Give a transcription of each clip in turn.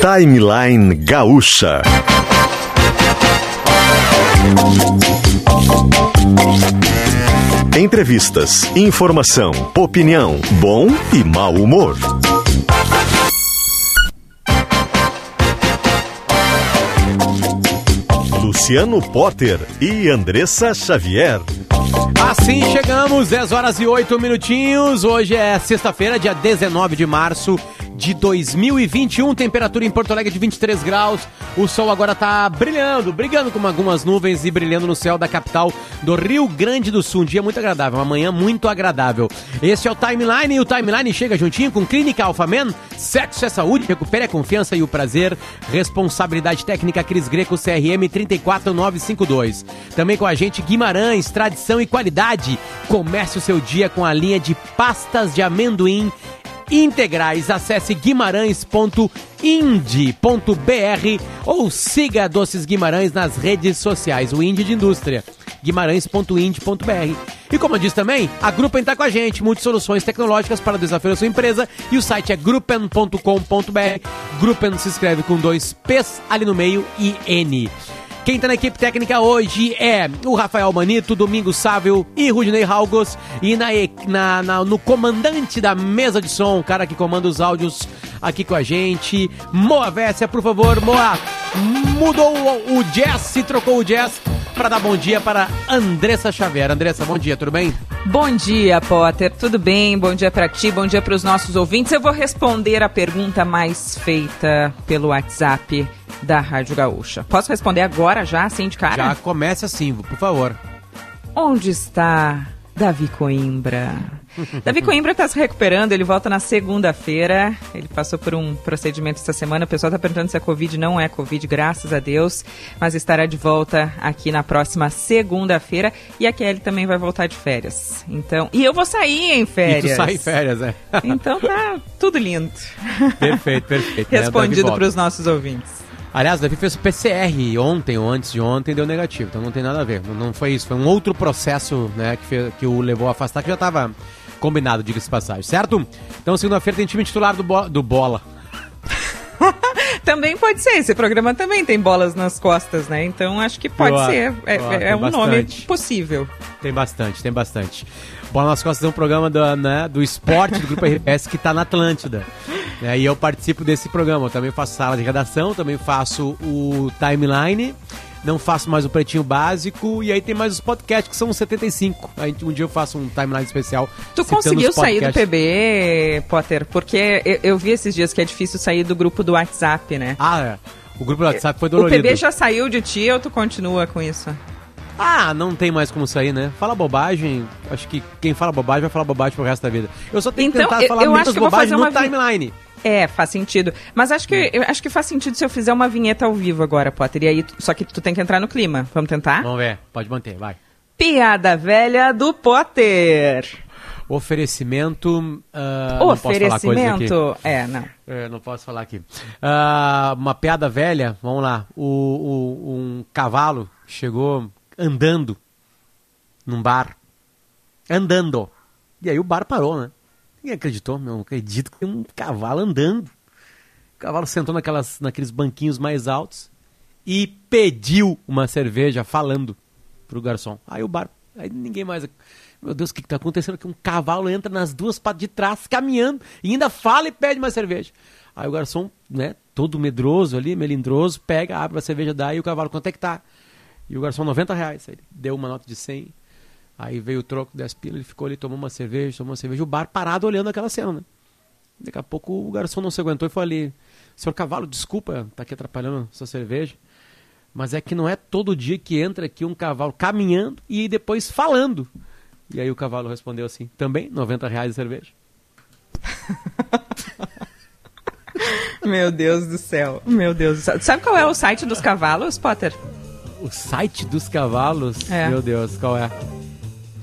Timeline Gaúcha. Entrevistas, informação, opinião, bom e mau humor. Luciano Potter e Andressa Xavier. Assim chegamos, 10 horas e 8 minutinhos. Hoje é sexta-feira, dia 19 de março de 2021. Temperatura em Porto Alegre de 23 graus. O sol agora tá brilhando, brigando com algumas nuvens e brilhando no céu da capital do Rio Grande do Sul. Um dia muito agradável, uma manhã muito agradável. Este é o Timeline e o Timeline chega juntinho com Clínica Alfamen. Sexo é saúde, recupere a confiança e o prazer. Responsabilidade técnica Cris Greco, CRM 34952. Também com a gente Guimarães, tradição e qualidade. Comece o seu dia com a linha de pastas de amendoim integrais. Acesse guimarães.ind.br ou siga Doces Guimarães nas redes sociais, o Indy de Indústria, guimarães.ind.br. E como eu disse também, a Gruppen está com a gente, multisoluções tecnológicas para o desafio da sua empresa e o site é gruppen.com.br. Gruppen se escreve com dois P's ali no meio e N. Quem está na equipe técnica hoje é o Rafael Manito, Domingos Sávio e Rudinei Halgos. E na, na, na, no comandante da mesa de som, o cara que comanda os áudios aqui com a gente, Moa Vessia, por favor, Moa, mudou o, o jazz, se trocou o jazz para dar bom dia para Andressa Xavier. Andressa, bom dia, tudo bem? Bom dia, Potter. Tudo bem? Bom dia para ti, bom dia para os nossos ouvintes. Eu vou responder a pergunta mais feita pelo WhatsApp da Rádio Gaúcha. Posso responder agora já, assim de cara? Já comece assim, por favor. Onde está Davi Coimbra? Davi Coimbra está se recuperando, ele volta na segunda-feira. Ele passou por um procedimento essa semana. O pessoal está perguntando se é Covid. Não é Covid, graças a Deus. Mas estará de volta aqui na próxima segunda-feira. E a Kelly também vai voltar de férias. Então, e eu vou sair em férias. E tu sai em férias, é. Então tá tudo lindo. Perfeito, perfeito. Respondido para os nossos ouvintes. Aliás, o Davi fez o PCR ontem ou antes de ontem deu negativo, então não tem nada a ver. Não foi isso, foi um outro processo né, que, fez, que o levou a afastar, que já estava combinado, diga-se passagem, certo? Então, segunda-feira tem time titular do, bo do Bola. também pode ser, esse programa também tem bolas nas costas, né? Então acho que pode Boa. ser. É, Boa, é um bastante. nome possível. Tem bastante, tem bastante. Bola nas Costas é um programa do, né, do esporte do Grupo RPS que está na Atlântida. É, e eu participo desse programa. Eu também faço sala de redação, também faço o timeline, não faço mais o pretinho básico, e aí tem mais os podcasts, que são 75. Aí um dia eu faço um timeline especial. Tu conseguiu sair do PB, Potter? Porque eu, eu, vi esses dias que é difícil sair do grupo do WhatsApp, né? Ah, é. O grupo do WhatsApp foi dolorido. O PB já saiu de ti ou tu continua com isso? Ah, não tem mais como sair, né? Fala bobagem. Acho que quem fala bobagem vai falar bobagem pro resto da vida. Eu só tenho então, que tentar falar eu muitas bobagens no timeline. É, faz sentido. Mas acho que eu acho que faz sentido se eu fizer uma vinheta ao vivo agora, Potter. E aí, só que tu tem que entrar no clima. Vamos tentar? Vamos ver. Pode manter, vai. Piada velha do Potter. Oferecimento. Uh, Oferecimento. É, não. É, não posso falar aqui. Uh, uma piada velha, vamos lá. O, o, um cavalo chegou andando num bar. Andando. E aí o bar parou, né? Ninguém acreditou, meu. Não acredito que tem um cavalo andando. O cavalo sentou naquelas, naqueles banquinhos mais altos e pediu uma cerveja falando pro garçom. Aí o bar. Aí ninguém mais. Meu Deus, o que, está acontecendo aqui? Um cavalo entra nas duas patas de trás, caminhando, e ainda fala e pede uma cerveja. Aí o garçom, né, todo medroso ali, melindroso, pega, abre a cerveja, dá e o cavalo, quanto é que tá? E o garçom, 90 reais. Aí deu uma nota de 100. Aí veio o troco 10 pilas, ele ficou ali, tomou uma cerveja, tomou uma cerveja. O bar parado olhando aquela cena, né? Daqui a pouco o garçom não se aguentou e foi ali. Senhor Cavalo, desculpa, tá aqui atrapalhando sua cerveja. Mas é que não é todo dia que entra aqui um cavalo caminhando e depois falando. E aí o cavalo respondeu assim, também 90 reais de cerveja. Meu Deus do céu. Meu Deus do céu. Sabe qual é o site dos cavalos, Potter? O site dos cavalos? É. Meu Deus, qual é?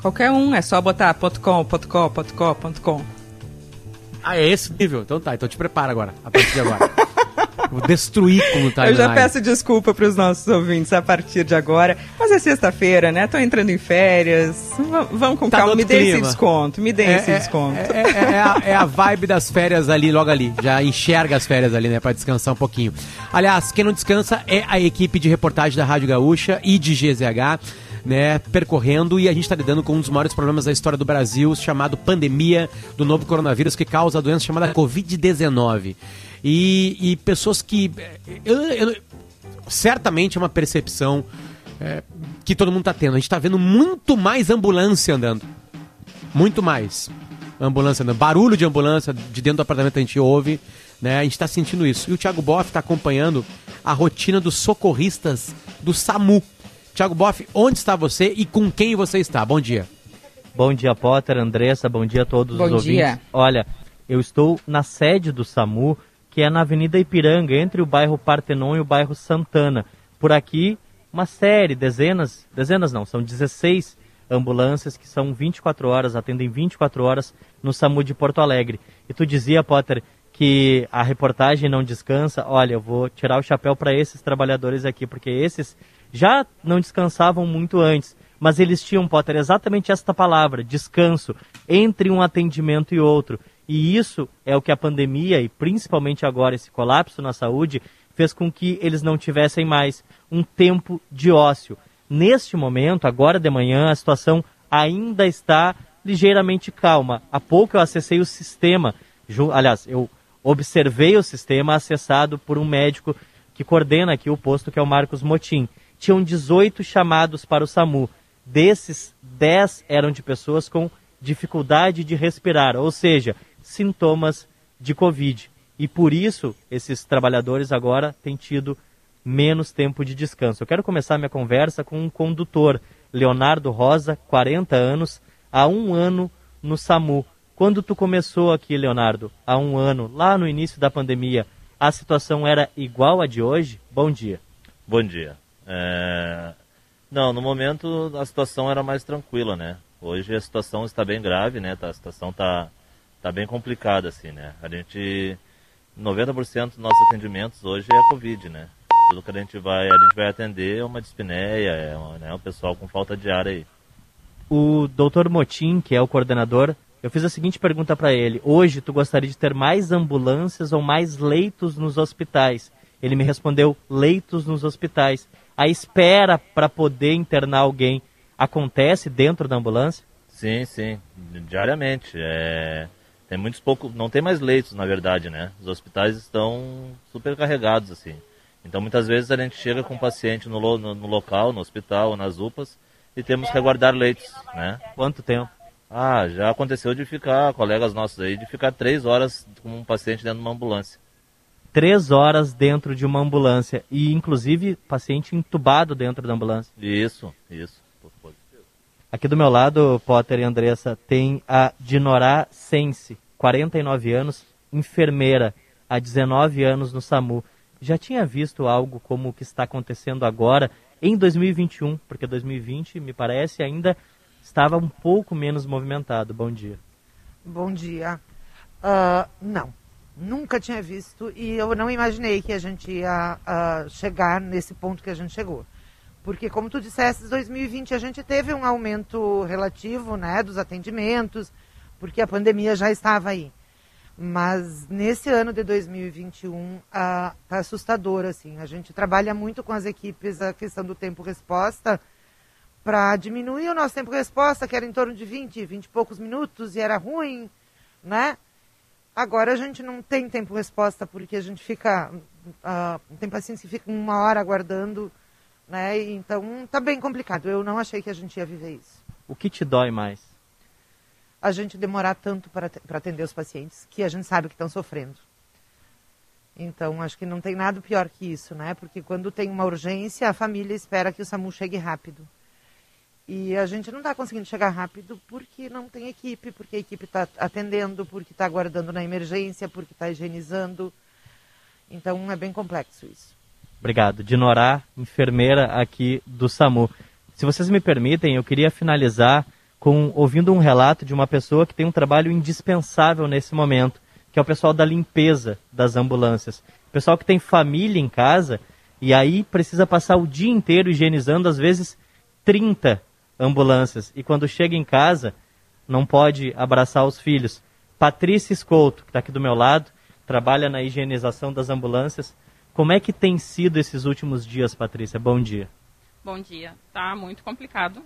Qualquer um, é só botar .com, .com, .com, .com. Ah, é esse nível? Então tá, então te prepara agora, a partir de agora. Vou destruir como timeline. Eu já peço desculpa para os nossos ouvintes a partir de agora. Mas é sexta-feira, né? Tô entrando em férias. V vamos com Tá calma. Me dê esse desconto. Me dê É, esse é, desconto. É, é- é a, é a vibe das férias ali, logo ali. Já enxerga as férias ali, né? Pra descansar um pouquinho. Aliás, quem não descansa é a equipe de reportagem da Rádio Gaúcha e de GZH, né? Percorrendo e a gente tá lidando com um dos maiores problemas da história do Brasil, chamado pandemia do novo coronavírus, que causa a doença chamada Covid-19. E, e pessoas que. eu- eu- certamente é uma percepção é, que todo mundo tá tendo. A gente tá vendo muito mais ambulância andando. Muito mais. Ambulância andando. Barulho de ambulância de dentro do apartamento a gente ouve. Né? A gente tá sentindo isso. E o Thiago Boff tá acompanhando a rotina dos socorristas do SAMU. Thiago Boff, onde está você e com quem você está? Bom dia. Bom dia, Potter, Andressa, bom dia a todos Bom os ouvintes. dia. Olha, eu estou na sede do SAMU, que é na Avenida Ipiranga, entre o bairro Partenon e o bairro Santana. Por aqui, uma série, dezenas, dezenas não, são 16 ambulâncias que são 24 horas, atendem 24 horas no SAMU de Porto Alegre. E tu dizia, Potter, que a reportagem não descansa. Olha, eu vou tirar o chapéu para esses trabalhadores aqui, porque esses já não descansavam muito antes, mas eles tinham, Potter, exatamente esta palavra, descanso, entre um atendimento e outro. E isso é o que a pandemia, e principalmente agora esse colapso na saúde, fez com que eles não tivessem mais um tempo de ócio. Neste momento, agora de manhã, a situação ainda está ligeiramente calma. Há pouco eu acessei o sistema, aliás, eu observei o sistema acessado por um médico que coordena aqui o posto, que é o Marcos Motim. Tinham 18 chamados para o SAMU. Desses, 10 eram de pessoas com dificuldade de respirar, ou seja, sintomas de Covid. E por isso, esses trabalhadores agora têm tido menos tempo de descanso. Eu quero começar minha conversa com um condutor, Leonardo Rosa, 40 anos, há um ano no SAMU. Quando tu começou aqui, Leonardo, há um ano, lá no início da pandemia, a situação era igual à de hoje? Bom dia. Bom dia. É, Não, no momento a situação era mais tranquila, né? Hoje a situação está bem grave, né? Tá- A situação está tá bem complicada, assim, né? A gente, 90% dos nossos atendimentos hoje é Covid, né? Tudo que a gente vai, a gente vai atender é uma dispneia, é uma, né? o pessoal com falta de ar aí. O doutor Motim, que é o coordenador, eu fiz a seguinte pergunta para ele: hoje tu gostaria de ter mais ambulâncias ou mais leitos nos hospitais? Ele me respondeu: leitos nos hospitais. A espera para poder internar alguém acontece dentro da ambulância? Sim, sim, diariamente. É... Tem muitos poucos, não tem mais leitos, na verdade, né? Os hospitais estão super carregados, assim. Então, muitas vezes a gente chega com o paciente no, lo- no, local, no hospital, nas UPAs, e temos que aguardar leitos, né? Quanto tempo? Ah, já aconteceu de ficar, colegas nossos aí, de ficar três horas com um paciente dentro de uma ambulância. Três horas dentro de uma ambulância e, inclusive, paciente entubado dentro da ambulância. Isso, isso. Aqui do meu lado, Potter e Andressa, tem a Dinorá Sense, 49 anos, enfermeira, há 19 anos no SAMU. Já tinha visto algo como o que está acontecendo agora em 2021, porque 2020, me parece, ainda estava um pouco menos movimentado. Bom dia. Bom dia. Ah, não, nunca tinha visto e eu não imaginei que a gente ia ah, chegar nesse ponto que a gente chegou. Porque, como tu disseste, 2020 a gente teve um aumento relativo né, dos atendimentos, porque a pandemia já estava aí. Mas nesse ano de 2021 está assustador. Assim. A gente trabalha muito com as equipes a questão do tempo-resposta para diminuir o nosso tempo-resposta, que era em torno de 20, 20 e poucos minutos, e era ruim, né? Agora a gente não tem tempo-resposta, porque a gente fica. Uh, tem pacientes que ficam uma hora aguardando, né? Então tá bem complicado. Eu não achei que a gente ia viver isso. O que te dói mais? A gente demorar tanto para atender os pacientes que a gente sabe que estão sofrendo. Então, acho que não tem nada pior que isso, né? Porque quando tem uma urgência, a família espera que o SAMU chegue rápido. E a gente não está conseguindo chegar rápido porque não tem equipe, porque a equipe está atendendo, porque está aguardando na emergência, porque está higienizando. Então é bem complexo isso. Obrigado. Dinorá, enfermeira aqui do SAMU. Se vocês me permitem, eu queria finalizar com ouvindo um relato de uma pessoa que tem um trabalho indispensável nesse momento, que é o pessoal da limpeza das ambulâncias. Pessoal que tem família em casa e aí precisa passar o dia inteiro higienizando, às vezes 30 ambulâncias. E quando chega em casa, não pode abraçar os filhos. Patrícia Escolto, que está aqui do meu lado, trabalha na higienização das ambulâncias. Como é que tem sido esses últimos dias, Patrícia? Bom dia. Bom dia. Tá muito complicado,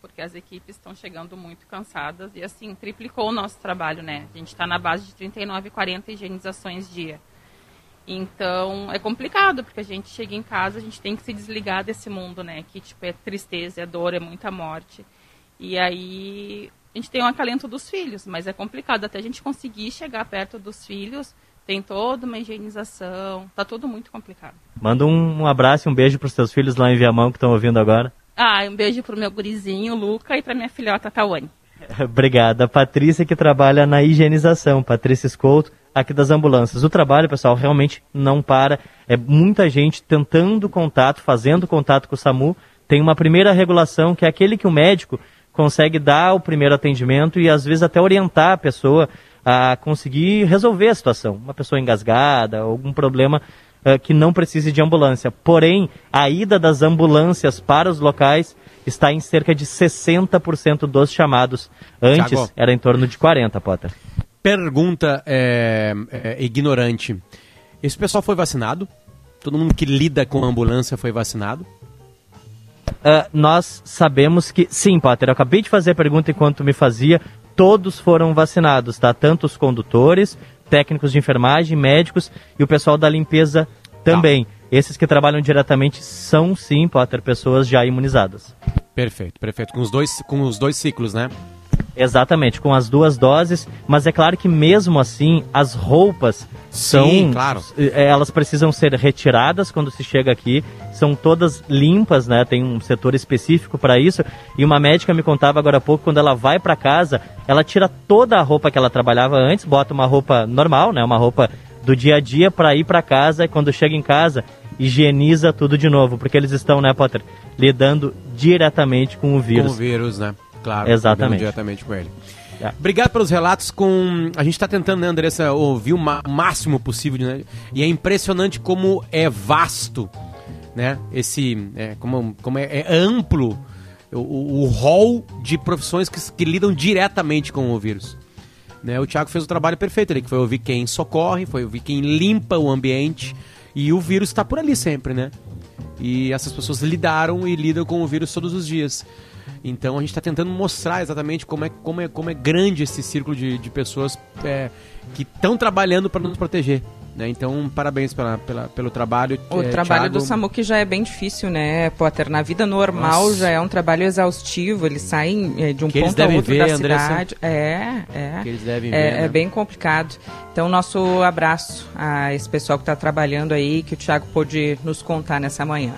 porque as equipes estão chegando muito cansadas e assim, triplicou o nosso trabalho, né? A gente está na base de 39, 40 higienizações dia. Então, é complicado, porque a gente chega em casa, a gente tem que se desligar desse mundo, né? Que, tipo, é tristeza, é dor, é muita morte. E aí, a gente tem um acalento dos filhos, mas é complicado até a gente conseguir chegar perto dos filhos tem toda uma higienização, tá tudo muito complicado. Manda um, um abraço e um beijo para os teus filhos lá em Viamão que estão ouvindo agora. Ah, um beijo pro meu gurizinho, Luca, e pra minha filhota, Tawane. Obrigada. Patrícia que trabalha na higienização, Patrícia Escolto, aqui das ambulâncias. O trabalho, pessoal, realmente não para. É muita gente tentando contato, fazendo contato com o SAMU. Tem uma primeira regulação, que é aquele que o médico consegue dar o primeiro atendimento e às vezes até orientar a pessoa a conseguir resolver a situação. Uma pessoa engasgada, algum problema uh, que não precise de ambulância. Porém, a ida das ambulâncias para os locais está em cerca de 60% dos chamados. Antes Thiago. era em torno de 40%, Potter. Pergunta é, é, ignorante. Esse pessoal foi vacinado? Todo mundo que lida com ambulância foi vacinado? Uh, nós sabemos que. Sim, Potter, eu acabei de fazer a pergunta enquanto me fazia. Todos foram vacinados, tá? Tanto os condutores, técnicos de enfermagem, médicos e o pessoal da limpeza também. Esses que trabalham diretamente são, sim, Potter, pessoas já imunizadas. Perfeito, perfeito. Com os dois, com os dois ciclos, né? Exatamente, com as duas doses, mas é claro que mesmo assim as roupas são, Sim, claro. eh, elas precisam ser retiradas quando se chega aqui, são todas limpas, né? Tem um setor específico para isso. E uma médica me contava agora há pouco quando ela vai para casa, ela tira toda a roupa que ela trabalhava antes, bota uma roupa normal, né? Uma roupa do dia a dia para ir para casa e quando chega em casa higieniza tudo de novo, porque eles estão, né, Potter, lidando diretamente com o vírus. Com o vírus, né? Claro. Exatamente. Diretamente com ele. É. Obrigado pelos relatos com... A gente está tentando, né, Andressa, ouvir o máximo possível, né? E é impressionante como é vasto, né? Esse... É, como como é, é amplo o, o, o rol de profissões que, que lidam diretamente com o vírus. Né? O Thiago fez o trabalho perfeito ali, que foi ouvir quem socorre, foi ouvir quem limpa o ambiente. E o vírus está por ali sempre, né? E essas pessoas lidaram e lidam com o vírus todos os dias. Então a gente está tentando mostrar exatamente como é, como é, como é grande esse círculo de, de pessoas é, que estão trabalhando para nos proteger. Né? Então, parabéns pela, pela, pelo trabalho. O é, trabalho Thiago. do SAMU que já é bem difícil, né, Potter? Na vida normal Nossa. já é um trabalho exaustivo, eles saem eh, de um Que ponto a outro ver, da Andressa. cidade. É, é. Que eles devem ver, é, né? é bem complicado. Então, nosso abraço a esse pessoal que está trabalhando aí, que o Thiago pôde nos contar nessa manhã.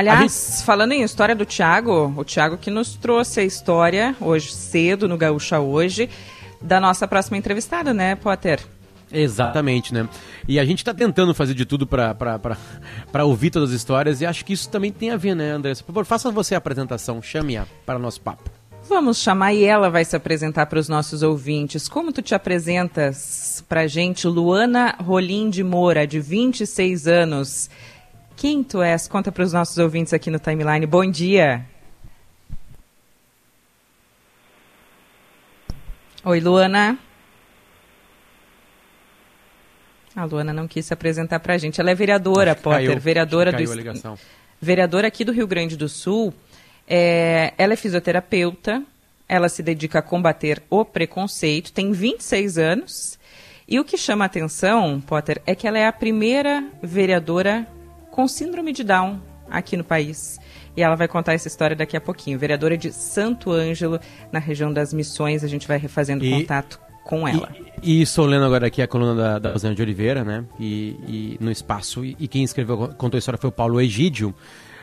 Aliás, falando em história do Thiago, o Thiago que nos trouxe a história hoje cedo no Gaúcha hoje da nossa próxima entrevistada, né, Potter? Exatamente, né? E a gente tá tentando fazer de tudo pra ouvir todas as histórias e acho que isso também tem a ver, né, Andressa? Por favor, faça você a apresentação, chame-a para o nosso papo. Vamos chamar e ela vai se apresentar para os nossos ouvintes. Como tu te apresentas pra gente, Luana Rolim de Moura, de 26 anos? Quem tu és? Conta para os nossos ouvintes aqui no Timeline. Bom dia. Oi, Luana. A Luana não quis se apresentar pra gente. Ela é vereadora, Potter, caiu- vereadora do a vereadora aqui do Rio Grande do Sul. É, ela é fisioterapeuta, ela se dedica a combater o preconceito, tem 26 anos. E o que chama a atenção, Potter, é que ela é a primeira vereadora com síndrome de Down aqui no país. E ela vai contar essa história daqui a pouquinho. Vereadora de Santo Ângelo, na região das Missões, a gente vai refazendo E- contato com ela. E, e estou lendo agora aqui a coluna da, da Rosana de Oliveira, né? E, e no espaço. E, quem escreveu, contou a história foi o Paulo Egídio.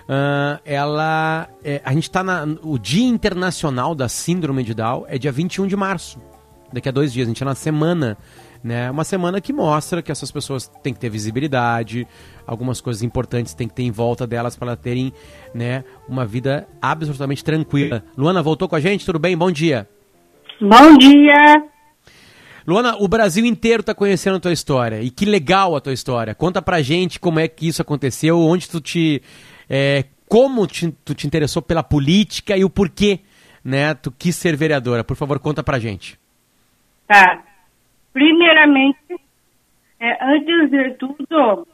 Ah, ela. é, a gente está. O Dia Internacional da Síndrome de Down é dia 21 de março. Daqui a dois dias. A gente está na semana. Né? Uma semana que mostra que essas pessoas têm que ter visibilidade, algumas coisas importantes têm que ter em volta delas para terem né, uma vida absolutamente tranquila. Luana voltou com a gente? Tudo bem? Bom dia. Bom dia. Luana, o Brasil inteiro está conhecendo a tua história. E que legal a tua história. Conta pra gente como é que isso aconteceu, onde tu te. É, como te, tu te interessou pela política e o porquê, né? Tu quis ser vereadora. Por favor, conta pra gente. Tá. Primeiramente, é, antes de tudo,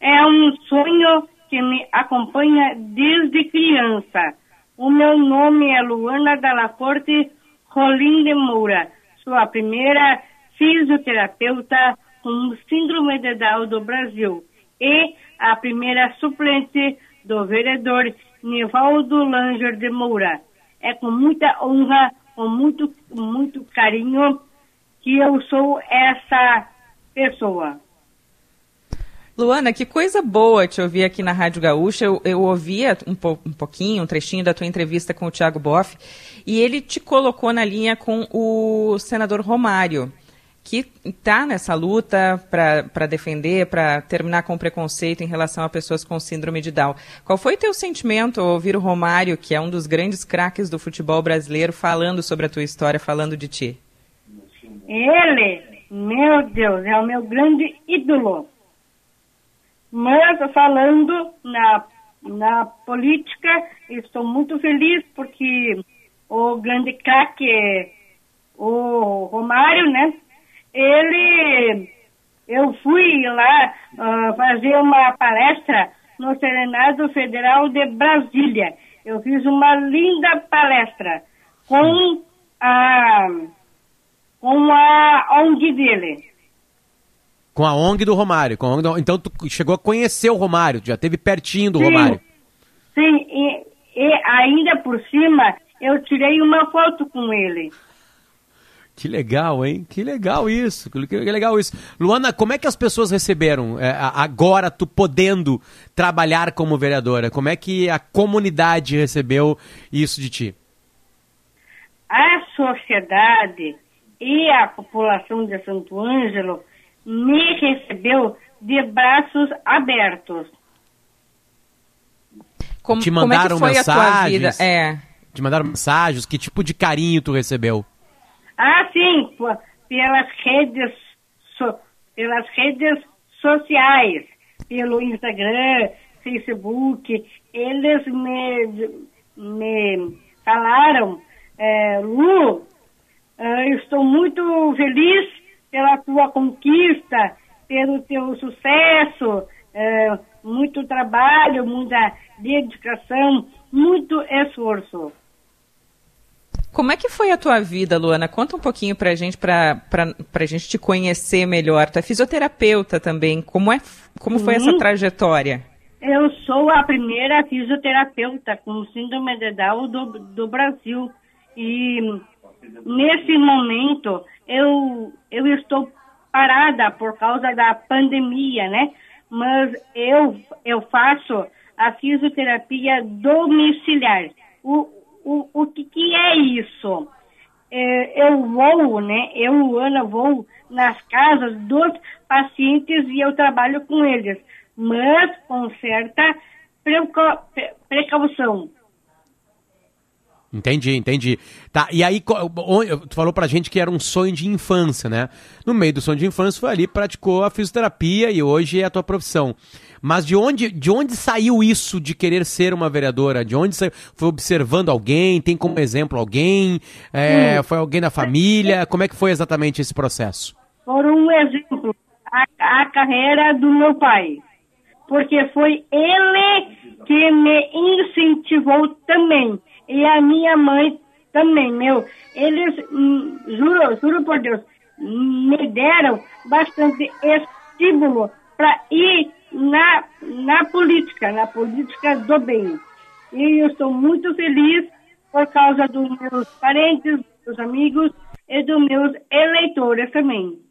é um sonho que me acompanha desde criança. O meu nome é Luana Dalla Forte Rolim de Moura. Sou a primeira fisioterapeuta com síndrome de Down do Brasil e a primeira suplente do vereador Nivaldo Langer de Moura. É com muita honra, com muito, muito carinho que eu sou essa pessoa. Luana, que coisa boa te ouvir aqui na Rádio Gaúcha. Eu, eu ouvia um, po, um, pouquinho, um trechinho da tua entrevista com o Tiago Boff, e ele te colocou na linha com o senador Romário, que está nessa luta para defender, para terminar com o preconceito em relação a pessoas com síndrome de Down. Qual foi teu sentimento ao ouvir o Romário, que é um dos grandes craques do futebol brasileiro, falando sobre a tua história, falando de ti? Ele, meu Deus, é o meu grande ídolo mas falando na, na política, estou muito feliz porque o grande craque, o Romário, né? Ele, eu fui lá uh, fazer uma palestra no Senado Federal de Brasília. Eu fiz uma linda palestra com a, com a ONG dele. Com a ONG do Romário. Com ONG do... Então tu chegou a conhecer o Romário, já teve pertinho do sim, Romário. Sim, e, e ainda por cima eu tirei uma foto com ele. Que legal, hein? Que legal isso. Que legal isso. Luana, como é que as pessoas receberam é, agora tu podendo trabalhar como vereadora? Como é que a comunidade recebeu isso de ti? A sociedade e a população de Santo Ângelo me recebeu de braços abertos. Como, Te mandaram como é mensagens? É. Te mandaram mensagens? Que tipo de carinho tu recebeu? Ah, sim, pelas redes, so, pelas redes sociais, pelo Instagram, Facebook, eles me, me falaram, é, Lu, uh, estou muito feliz pela tua conquista, pelo teu sucesso, é, muito trabalho, muita dedicação, muito esforço. Como é que foi a tua vida, Luana? Conta um pouquinho pra gente, pra, pra, pra gente te conhecer melhor. Tu é fisioterapeuta também. Como, é, como foi essa trajetória? Eu sou a primeira fisioterapeuta com síndrome de Down do, do Brasil. E nesse momento eu, eu estou parada por causa da pandemia, né? Mas eu, eu faço a fisioterapia domiciliar. O, o, o que, que é isso? É, eu vou, né? Eu, Ana, vou nas casas dos pacientes e eu trabalho com eles, mas com certa precaução. Entendi, entendi. Tá, e aí, tu falou pra gente que era um sonho de infância, né? No meio do sonho de infância, foi ali, praticou a fisioterapia e hoje é a tua profissão. Mas de onde, de onde saiu isso de querer ser uma vereadora? De onde saiu? Foi observando alguém? Tem como exemplo alguém? É, foi alguém da família? Como é que foi exatamente esse processo? Por um exemplo, a, a carreira do meu pai. Porque foi ele que me incentivou também e a minha mãe também, meu. Eles, hum, juro, juro por Deus, me deram bastante estímulo para ir na, na política, na política do bem. E eu estou muito feliz por causa dos meus parentes, dos amigos e dos meus eleitores também.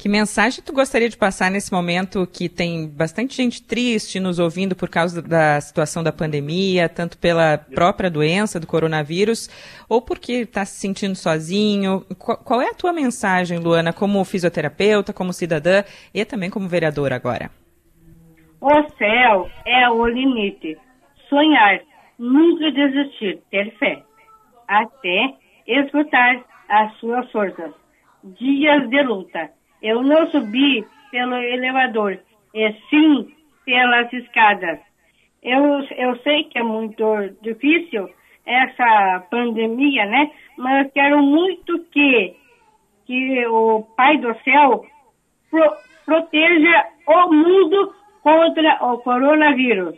Que mensagem tu gostaria de passar nesse momento que tem bastante gente triste nos ouvindo por causa da situação da pandemia, tanto pela própria doença do coronavírus, ou porque está se sentindo sozinho? Qual, qual, é a tua mensagem, Luana, como fisioterapeuta, como cidadã e também como vereadora agora? O céu é o limite. Sonhar, nunca desistir, ter fé, até esgotar as suas forças dias de luta. Eu não subi pelo elevador, e sim pelas escadas. Eu, eu sei que é muito difícil essa pandemia, né? Mas eu quero muito que, que o Pai do Céu pro, proteja o mundo contra o coronavírus.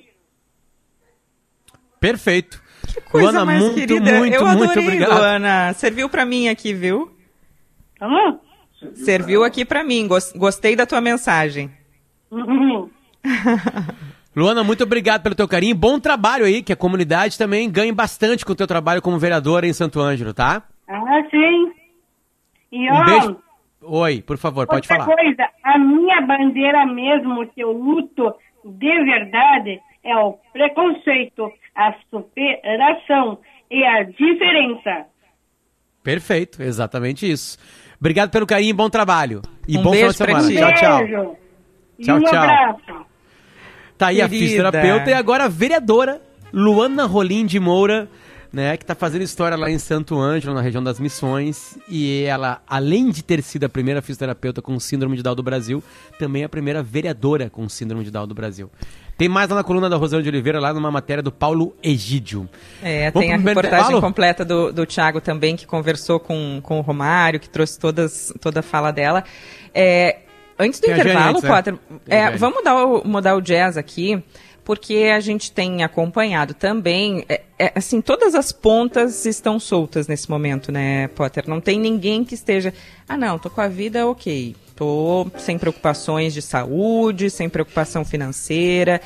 Perfeito. Que coisa Luana, mais muito, querida. muito, eu muito adorei, obrigado. Luana. Serviu pra mim aqui, viu? Hã? Serviu aqui pra mim. Gos- Gostei da tua mensagem. Uhum. Luana, muito obrigado pelo teu carinho. Bom trabalho aí, que a comunidade também ganhe bastante com o teu trabalho como vereadora em Santo Ângelo, tá? Ah, sim. E Um ó, beijo. Oi, por favor, pode outra falar. coisa, a minha bandeira mesmo que eu luto de verdade é o preconceito, a superação e a diferença. Perfeito, exatamente isso. Obrigado pelo carinho, bom trabalho. E Um bom final beijo de pra semana. ti. Tchau, tchau. Beijo. E Tchau, um tchau. abraço. Tá aí a Querida. fisioterapeuta e agora a vereadora Luana Rolim de Moura, né, que tá fazendo história lá em Santo Ângelo, na região das Missões, e ela, além de ter sido a primeira fisioterapeuta com síndrome de Down do Brasil, também é a primeira vereadora com síndrome de Down do Brasil. Tem mais lá na coluna da Rosana de Oliveira, lá numa matéria do Paulo Egídio. É, Vamos tem a reportagem completa do, do Thiago também, que conversou com, com o Romário, que trouxe todas, toda a fala dela. É, antes do Tem intervalo, antes, né? Potter, é, vamos mudar o, mudar o jazz aqui, porque a gente tem acompanhado também, é, é, assim, todas as pontas estão soltas nesse momento, né, Potter? Não tem ninguém que esteja, ah não, tô com a vida ok, sem preocupações de saúde, sem preocupação financeira.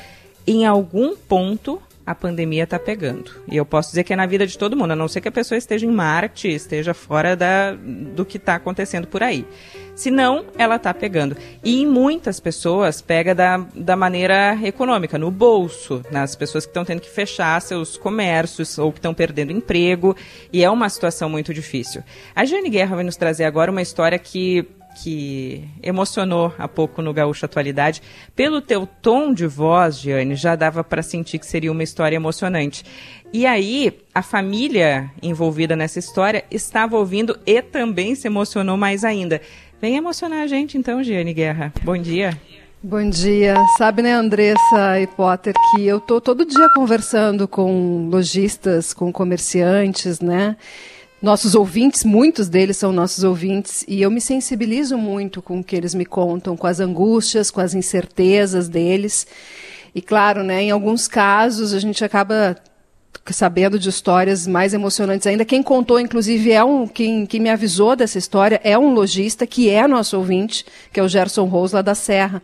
Em algum ponto, a pandemia está pegando. E eu posso dizer que é na vida de todo mundo, a não ser que a pessoa esteja em Marte, esteja fora da, do que está acontecendo por aí. Se não, ela está pegando. E em muitas pessoas pega da, da maneira econômica, no bolso, nas pessoas que estão tendo que fechar seus comércios ou que estão perdendo emprego. E é uma situação muito difícil. A Jane Guerra vai nos trazer agora uma história que que emocionou há pouco no Gaúcho Atualidade. Pelo teu tom de voz, Giane, já dava para sentir que seria uma história emocionante. E aí, a família envolvida nessa história estava ouvindo e também se emocionou mais ainda. Vem emocionar a gente então, Giane Guerra. Bom dia. Bom dia. Sabe, né, Andressa e Potter, que eu tô todo dia conversando com lojistas, com comerciantes, né? Nossos ouvintes, muitos deles são nossos ouvintes, e eu me sensibilizo muito com o que eles me contam, com as angústias, com as incertezas deles. E claro, né, em alguns casos a gente acaba sabendo de histórias mais emocionantes ainda. Quem contou, inclusive, é um quem, quem me avisou dessa história é um lojista que é nosso ouvinte, que é o Gerson Rose lá da Serra.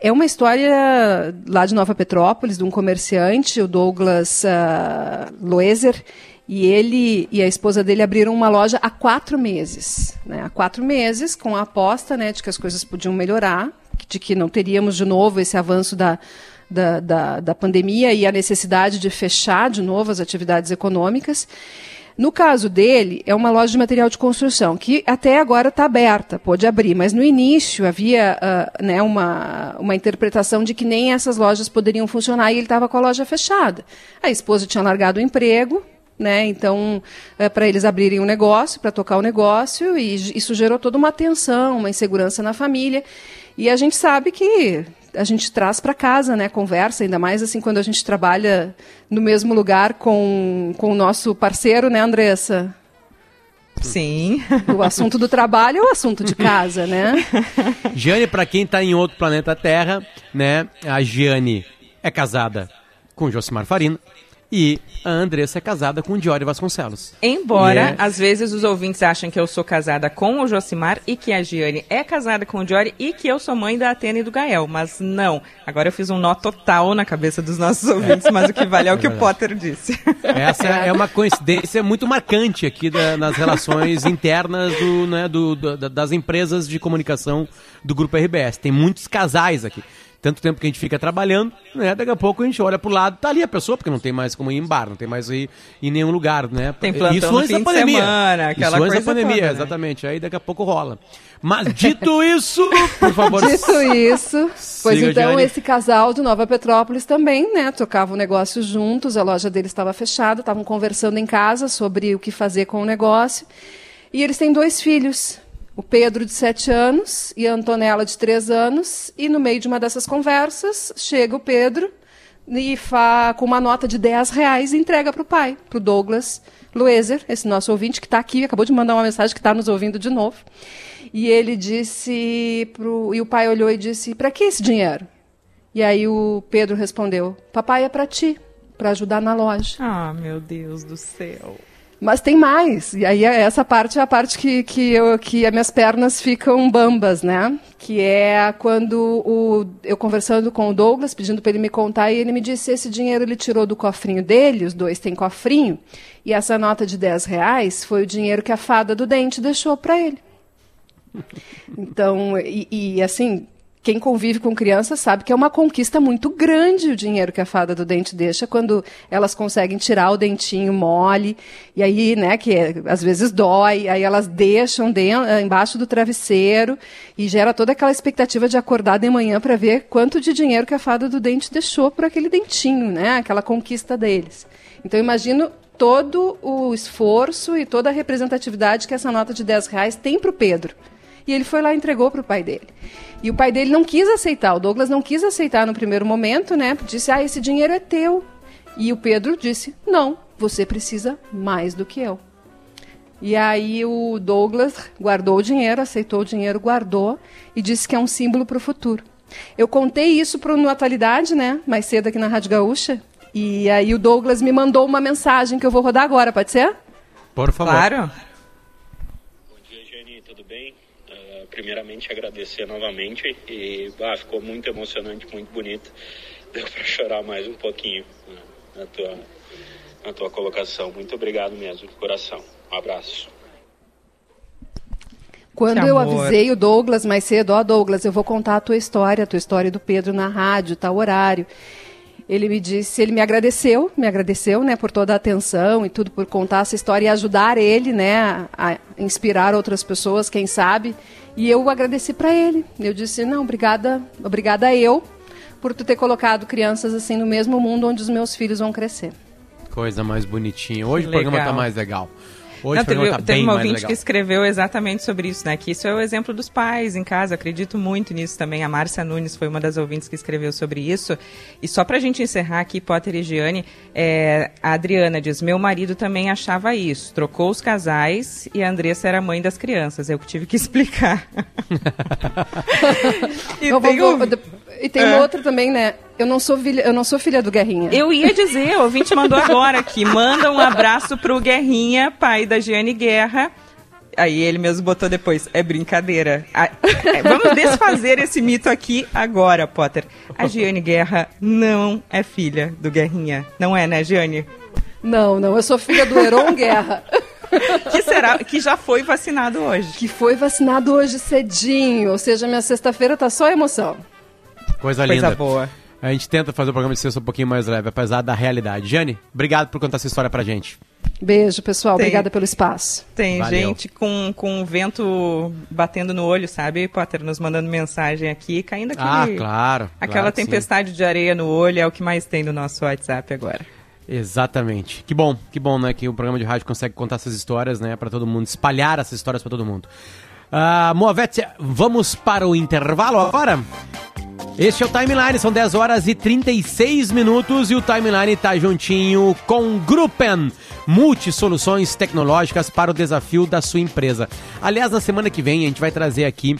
É uma história lá de Nova Petrópolis, de um comerciante, o Douglas uh, Loeser, e ele e a esposa dele abriram uma loja há quatro meses. Né? Há quatro meses, com a aposta né, de que as coisas podiam melhorar, de que não teríamos de novo esse avanço da, da, da, da pandemia e a necessidade de fechar de novo as atividades econômicas. No caso dele, é uma loja de material de construção, que até agora está aberta, pode abrir, mas no início havia uh, né, uma, uma interpretação de que nem essas lojas poderiam funcionar e ele estava com a loja fechada. A esposa tinha largado o emprego, né? Então, é, para eles abrirem um negócio, para tocar o negócio, e isso gerou toda uma tensão, uma insegurança na família. E a gente sabe que a gente traz para casa, né? Conversa, ainda mais assim quando a gente trabalha no mesmo lugar com, com o nosso parceiro, né, Andressa? Sim. O assunto do trabalho é o assunto de casa, né? Giane, para quem tá em outro planeta Terra, né? A Giane é casada com Josimar Farina. E a Andressa é casada com o Diori Vasconcelos. Embora, Yeah. às vezes, os ouvintes achem que eu sou casada com o Josimar e que a Giane é casada com o Diori e que eu sou mãe da Atena e do Gael. Mas não. Agora eu fiz um nó total na cabeça dos nossos ouvintes, mas o que vale é o que o Potter disse. Essa é uma coincidência muito marcante aqui da- nas relações internas do, né, do- do- da- das empresas de comunicação do Grupo RBS. Tem muitos casais aqui. Tanto tempo que a gente fica trabalhando, né? Daqui a pouco a gente olha pro lado, tá ali a pessoa, porque não tem mais como ir em bar, não tem mais ir em nenhum lugar, né? Tem plantão Isso antes da de pandemia. semana, aquela Isso antes coisa da pandemia, toda, né? exatamente. Aí daqui a pouco rola. Mas dito isso, por favor. Dito isso, pois Siga, então esse casal de Nova Petrópolis também, né, tocava o negócio juntos, a loja deles estava fechada, estavam conversando em casa sobre o que fazer com o negócio. E eles têm dois filhos, o Pedro de 7 anos e a Antonella de 3 anos, e no meio de uma dessas conversas, chega o Pedro e fa, com uma nota de 10 reais e entrega para o pai, para o Douglas Luezer, esse nosso ouvinte que está aqui, acabou de mandar uma mensagem que está nos ouvindo de novo. E ele disse, pro, e o pai olhou e disse, para que esse dinheiro? E aí o Pedro respondeu, papai é para ti, para ajudar na loja. Ah, meu Deus do céu. Mas tem mais. E aí essa parte é a parte que, que, eu, que as minhas pernas ficam bambas, né? Que é quando o, eu conversando com o Douglas, pedindo para ele me contar, e ele me disse esse dinheiro ele tirou do cofrinho dele, os dois têm cofrinho, e essa nota de 10 reais foi o dinheiro que a fada do dente deixou para ele. Então, e, e assim, quem convive com crianças sabe que é uma conquista muito grande o dinheiro que a fada do dente deixa quando elas conseguem tirar o dentinho mole, e aí, né, que é, às vezes dói, aí elas deixam dentro, eh, embaixo do travesseiro e gera toda aquela expectativa de acordar de manhã para ver quanto de dinheiro que a fada do dente deixou por aquele dentinho, né, aquela conquista deles. Então, imagino todo o esforço e toda a representatividade que essa nota de 10 reais tem para o Pedro. E ele foi lá e entregou para o pai dele. E o pai dele não quis aceitar, o Douglas não quis aceitar no primeiro momento, né? Disse: "Ah, esse dinheiro é teu". E o Pedro disse: "Não, você precisa mais do que eu". E aí o Douglas guardou o dinheiro, aceitou o dinheiro, guardou e disse que é um símbolo para o futuro. Eu contei isso para o Atualidade, né? Mais cedo aqui na Rádio Gaúcha. E aí o Douglas me mandou uma mensagem que eu vou rodar agora, pode ser? Por favor. Claro. Bom dia, Jane, tudo bem? Primeiramente, agradecer novamente e ah, ficou muito emocionante, muito bonito. Deu para chorar mais um pouquinho né, na, tua, na tua colocação. Muito obrigado mesmo, de coração. Um abraço. Quando eu avisei o Douglas mais cedo, ó Douglas, eu vou contar a tua história, a tua história do Pedro na rádio, tal horário. Ele me disse, ele me agradeceu, me agradeceu, né, por toda a atenção e tudo, por contar essa história e ajudar ele, né, a inspirar outras pessoas, quem sabe. E eu agradeci para ele. Eu disse, não, obrigada, obrigada eu por tu ter colocado crianças assim no mesmo mundo onde os meus filhos vão crescer. Coisa mais bonitinha. Hoje Que o programa tá mais legal. Hoje Não, teve, tá teve bem uma mais ouvinte legal. que escreveu exatamente sobre isso, né? Que isso é o exemplo dos pais em casa. Acredito muito nisso também. A Márcia Nunes foi uma das ouvintes que escreveu sobre isso. E só pra gente encerrar aqui, Potter e Giane, é, a Adriana diz: Meu marido também achava isso. Trocou os casais e a Andressa era mãe das crianças. Eu que tive que explicar. e Eu vou- tem vou- um- e tem É. uma outra também, né? Eu não sou filha, eu não sou filha do Guerrinha. Eu ia dizer, o ouvinte mandou agora aqui. Manda um abraço pro Guerrinha, pai da Giane Guerra. Aí ele mesmo botou depois, é brincadeira. A- é, vamos desfazer esse mito aqui agora, Potter. A Giane Guerra não é filha do Guerrinha. Não é, né, Giane? Não, não, eu sou filha do Heron Guerra. Que será que já foi vacinado hoje. que foi vacinado hoje cedinho, ou seja, minha sexta-feira tá só emoção. Coisa Coisa linda. boa. A gente tenta fazer o programa de sexta um pouquinho mais leve, apesar da realidade. Jane, obrigado por contar essa história pra gente. Beijo, pessoal. Tem. Obrigada pelo espaço. Tem Valeu. gente com, com o vento batendo no olho, sabe, Potter? Nos mandando mensagem aqui, caindo aquele... Ah, claro. Aquela claro que sim. tempestade de areia no olho é o que mais tem no nosso WhatsApp agora. Exatamente. Que bom, que bom, né? Que o programa de rádio consegue contar essas histórias, né? Pra todo mundo, espalhar essas histórias pra todo mundo. Ah, Moavete, vamos para o intervalo agora? Este é o Timeline, são 10 horas e 36 minutos e o Timeline tá juntinho com Gruppen, multi-soluções tecnológicas para o desafio da sua empresa. Aliás, na semana que vem a gente vai trazer aqui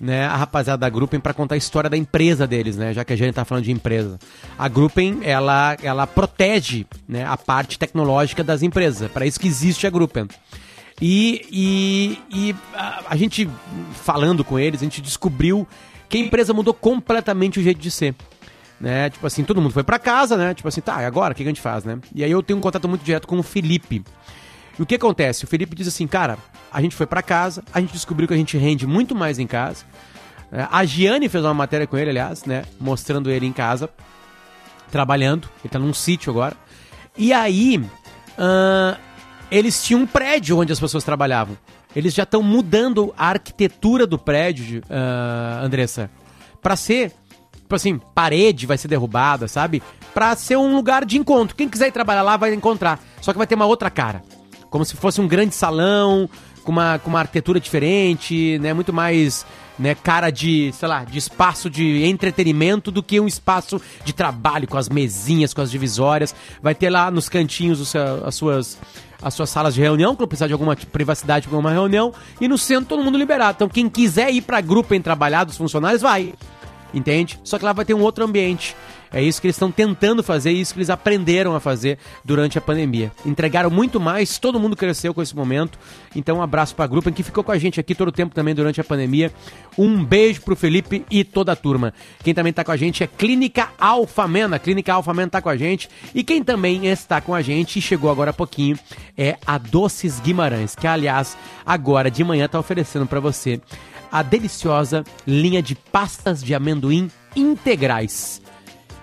né, a rapaziada da Gruppen para contar a história da empresa deles, né? Já que a gente tá falando de empresa. A Gruppen, ela, ela protege né, a parte tecnológica das empresas. É para isso que existe a Gruppen. E, e, e a, a gente, falando com eles, a gente descobriu que a empresa mudou completamente o jeito de ser. Né? Tipo assim, todo mundo foi para casa, né? Tipo assim, tá, agora o que a gente faz, né? E aí eu tenho um contato muito direto com o Felipe. E o que acontece? O Felipe diz assim, cara, a gente foi para casa, a gente descobriu que a gente rende muito mais em casa. É, A Giane fez uma matéria com ele, aliás, né? Mostrando ele em casa, trabalhando. Ele tá num sítio agora. E aí, ahn, eles tinham um prédio onde as pessoas trabalhavam. Eles já estão mudando a arquitetura do prédio, ah, Andressa, pra ser, tipo assim, parede vai ser derrubada, sabe? Pra ser um lugar de encontro. Quem quiser ir trabalhar lá vai encontrar. Só que vai ter uma outra cara. Como se fosse um grande salão, com uma, com uma arquitetura diferente, né? Muito mais né, cara de, sei lá, de espaço de entretenimento do que um espaço de trabalho com as mesinhas, com as divisórias. Vai ter lá nos cantinhos os, as suas as suas salas de reunião, quando precisar de alguma privacidade para uma reunião, e no centro todo mundo liberado. Então quem quiser ir para grupo em trabalhar dos funcionários, vai. Entende? Só que lá vai ter um outro ambiente. É isso que eles estão tentando fazer, isso que eles aprenderam a fazer durante a pandemia. Entregaram muito mais, todo mundo cresceu com esse momento. Então, um abraço para a grupo que ficou com a gente aqui todo o tempo também durante a pandemia. Um beijo pro Felipe e toda a turma. Quem também está com a gente é Clínica Alfamena. A Clínica Alfamena está com a gente. E quem também está com a gente e chegou agora há pouquinho é a Doces Guimarães, que aliás, agora de manhã está oferecendo para você a deliciosa linha de pastas de amendoim integrais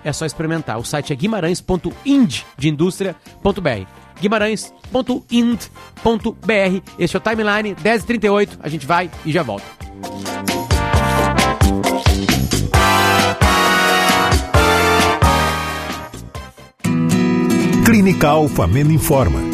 é só experimentar. O site é guimarães.ind de indústria.br. guimarães.ind.br. Este é o Timeline 10h38. A gente vai e já volta. Clínica Alfamen informa.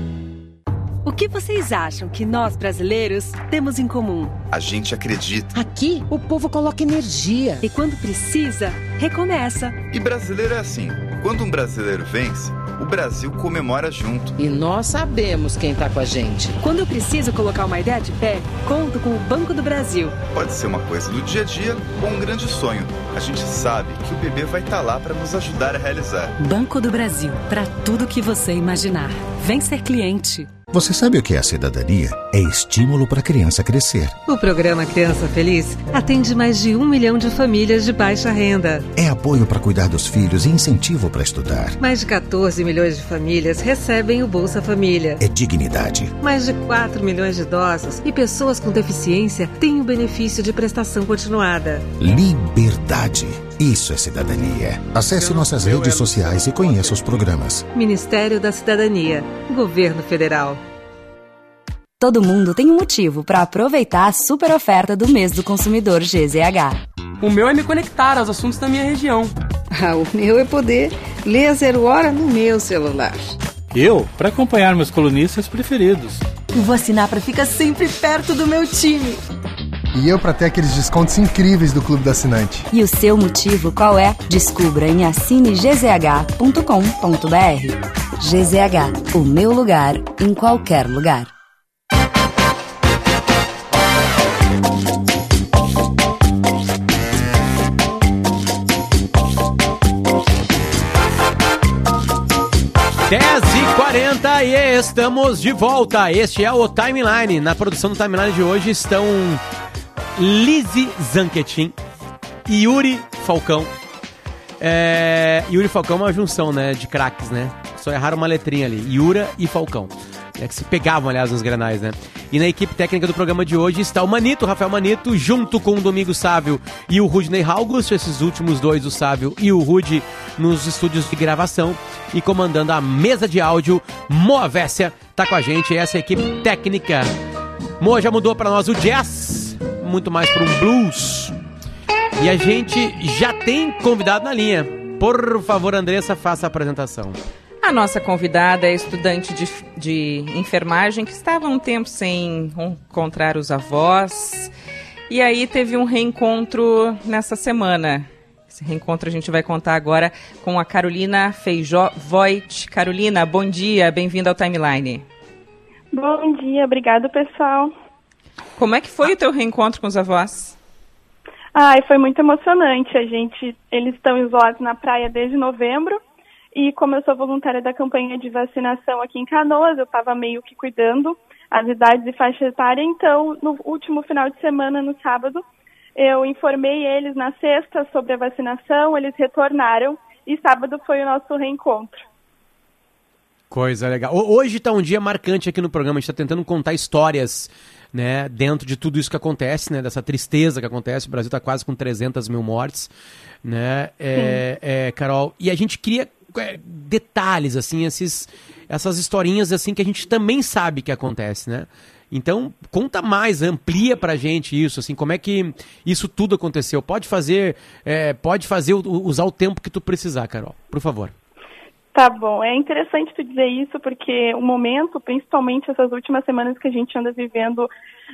O que vocês acham que nós brasileiros temos em comum? A gente acredita. Aqui, o povo coloca energia. E quando precisa, recomeça. E brasileiro é assim: quando um brasileiro vence, o Brasil comemora junto. E nós sabemos quem tá com a gente. Quando eu preciso colocar uma ideia de pé, conto com o Banco do Brasil. Pode ser uma coisa do dia a dia ou um grande sonho. A gente sabe que o bebê vai estar tá lá para nos ajudar a realizar. Banco do Brasil, para tudo que você imaginar. Vem ser cliente. Você sabe o que é a cidadania? É estímulo para a criança crescer. O programa Criança Feliz atende mais de um milhão de famílias de baixa renda. É apoio para cuidar dos filhos e incentivo para estudar. Mais de 14 milhões de famílias recebem o Bolsa Família. É dignidade. Mais de 4 milhões de idosos e pessoas com deficiência têm o benefício de prestação continuada. Liberdade. Isso é cidadania. Acesse nossas redes sociais e conheça os programas. Ministério da Cidadania. Governo Federal. Todo mundo tem um motivo para aproveitar a super oferta do mês do consumidor GZH. O meu é me conectar aos assuntos da minha região. Ah, o meu é poder ler a zero hora no meu celular. Eu, para acompanhar meus colunistas preferidos. Eu vou assinar para ficar sempre perto do meu time. E eu para ter aqueles descontos incríveis do Clube do Assinante. E o seu motivo qual é? Descubra em assinegzh.com.br. GZH, o meu lugar em qualquer lugar. Dez e quarenta e estamos de volta. Este é o Timeline. Na produção do Timeline de hoje estão Lizzie Zanquetin Yuri Falcão. É, Yuri Falcão é uma junção, né, de craques, né? Só erraram uma letrinha ali, Yura e Falcão. É que se pegavam, aliás, nos granais, né? E na equipe técnica do programa de hoje está o Manito, Rafael Manito, junto com o Domingo Sávio e o Rudney August, esses últimos dois, o Sávio e o Rude, nos estúdios de gravação e comandando a mesa de áudio, Moa Vécia, tá com a gente, essa é a equipe técnica. Moa já mudou para nós o jazz, muito mais para um blues. E a gente já tem convidado na linha. Por favor, Andressa, faça a apresentação. A nossa convidada é estudante de, de enfermagem que estava um tempo sem encontrar os avós. E aí teve um reencontro nessa semana. Esse reencontro a gente vai contar agora com a Carolina Feijó Voigt. Carolina, bom dia, bem-vinda ao Timeline. Bom dia, obrigado pessoal. Como é que foi o teu reencontro com os avós? Ai, foi muito emocionante. A gente, eles estão isolados na praia desde novembro. E como eu sou voluntária da campanha de vacinação aqui em Canoas, eu estava meio que cuidando as idades e faixa etária. Então, no último final de semana, no sábado, eu informei eles na sexta sobre a vacinação, eles retornaram e sábado foi o nosso reencontro. Coisa legal. Hoje está um dia marcante aqui no programa. A gente está tentando contar histórias né, dentro de tudo isso que acontece, né, dessa tristeza que acontece. O Brasil está quase com 300 mil mortes, né, é, é, Carol. E a gente queria é, detalhes, assim, esses, essas historinhas assim que a gente também sabe que acontece, né? Então, conta mais, amplia pra gente isso, assim, como é que isso tudo aconteceu. Pode fazer, é, pode fazer, usar o tempo que tu precisar, Carol, por favor. Tá bom, é interessante tu dizer isso porque o momento, principalmente essas últimas semanas que a gente anda vivendo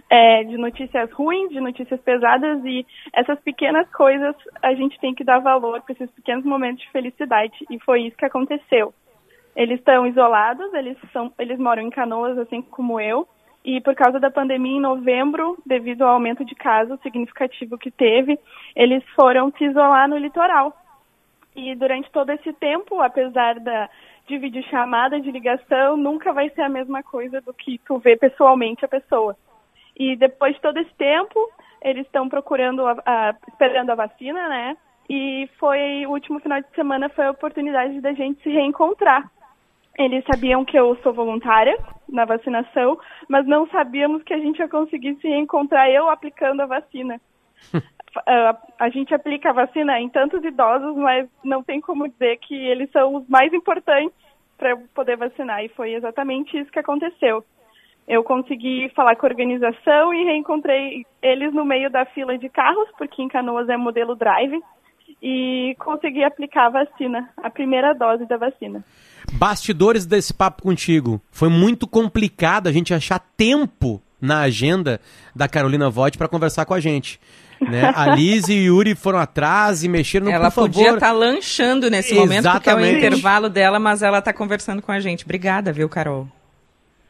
é, de notícias ruins, de notícias pesadas e essas pequenas coisas a gente tem que dar valor para esses pequenos momentos de felicidade. E foi isso que aconteceu. Eles estão isolados, eles são, eles moram em Canoas assim como eu. E por causa da pandemia em novembro, devido ao aumento de casos significativo que teve, eles foram se isolar no litoral e durante todo esse tempo, apesar da, de videochamada, de ligação, nunca vai ser a mesma coisa do que tu vê pessoalmente a pessoa. E depois de todo esse tempo, eles estão procurando, a, a, esperando a vacina, né? E foi o último final de semana foi a oportunidade da gente se reencontrar. Eles sabiam que eu sou voluntária na vacinação, mas não sabíamos que a gente ia conseguir se reencontrar eu aplicando a vacina. a gente aplica a vacina em tantos idosos, mas não tem como dizer que eles são os mais importantes para poder vacinar. E foi exatamente isso que aconteceu. Eu consegui falar com a organização e reencontrei eles no meio da fila de carros, porque em Canoas é modelo drive, e consegui aplicar a vacina, a primeira dose da vacina. Bastidores desse papo contigo. Foi muito complicado a gente achar tempo na agenda da Carolina Vogt para conversar com a gente. Né? A Liz e o Yuri foram atrás e mexeram no Ela podia estar tá lanchando nesse Exatamente. momento, porque é o intervalo dela, mas ela está conversando com a gente. Obrigada, viu, Carol?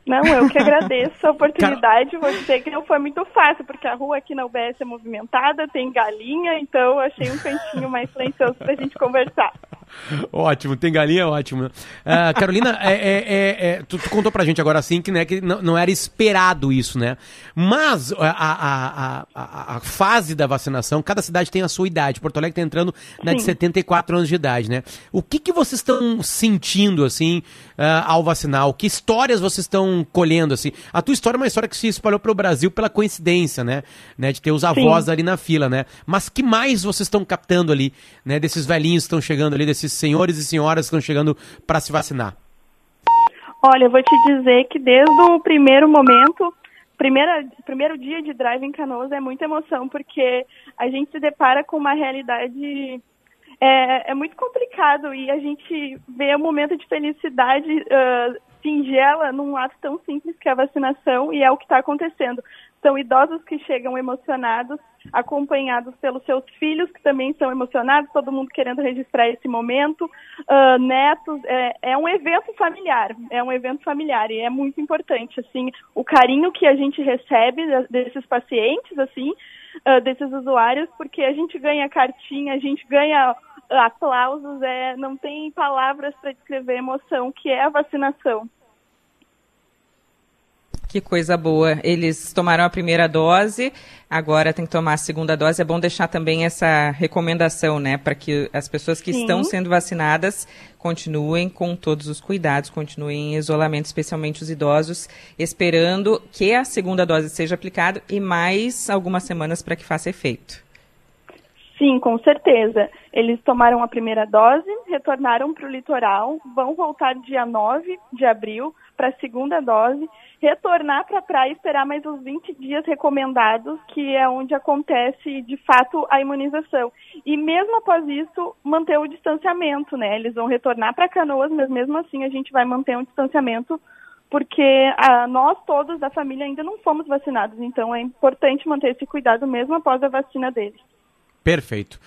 Não, eu que agradeço a oportunidade. Vou dizer que não foi muito fácil, porque a rua aqui na UBS é movimentada, tem galinha, então achei um cantinho mais silencioso para a gente conversar. Ótimo, tem galinha, ótimo. Uh, Carolina, é, é, é, é, tu, tu, contou pra gente agora assim que, né, que não, não era esperado isso, né? Mas a, a, a, a, fase da vacinação, cada cidade tem a sua idade. Porto Alegre está entrando na Sim. de 74 anos de idade, né? O que, que vocês estão sentindo, assim, uh, ao vacinar? Que histórias vocês estão colhendo, assim? A tua história é uma história que se espalhou para o Brasil pela coincidência, né? né? De ter os avós Sim. ali na fila, né? Mas que mais vocês estão captando ali, né? Desses velhinhos que estão chegando ali, desses senhores e senhoras que estão chegando para se vacinar? Olha, eu vou te dizer que desde o primeiro momento, primeira, primeiro dia de drive em Canoas é muita emoção, porque a gente se depara com uma realidade é, é muito complicado e a gente vê um momento de felicidade uh, singela num ato tão simples que é a vacinação e é o que está acontecendo. São idosos que chegam emocionados, acompanhados pelos seus filhos, que também são emocionados, todo mundo querendo registrar esse momento, uh, netos. É, é, um evento familiar, é um evento familiar e é muito importante, assim, o carinho que a gente recebe desses pacientes, assim, uh, desses usuários, porque a gente ganha cartinha, a gente ganha aplausos, é, não tem palavras para descrever a emoção que é a vacinação. Que coisa boa. Eles tomaram a primeira dose, agora tem que tomar a segunda dose. É bom deixar também essa recomendação, né, para que as pessoas que Sim. estão sendo vacinadas continuem com todos os cuidados, continuem em isolamento, especialmente os idosos, esperando que a segunda dose seja aplicada e mais algumas semanas para que faça efeito. Sim, com certeza. Eles tomaram a primeira dose, retornaram para o litoral, vão voltar dia 9 de abril para a segunda dose retornar para a praia e esperar mais uns 20 dias recomendados, que é onde acontece de fato a imunização. E mesmo após isso, manter o distanciamento, né? Eles vão retornar para Canoas, mas mesmo assim a gente vai manter um distanciamento porque ah, nós todos da família ainda não fomos vacinados, então é importante manter esse cuidado mesmo após a vacina deles. Perfeito.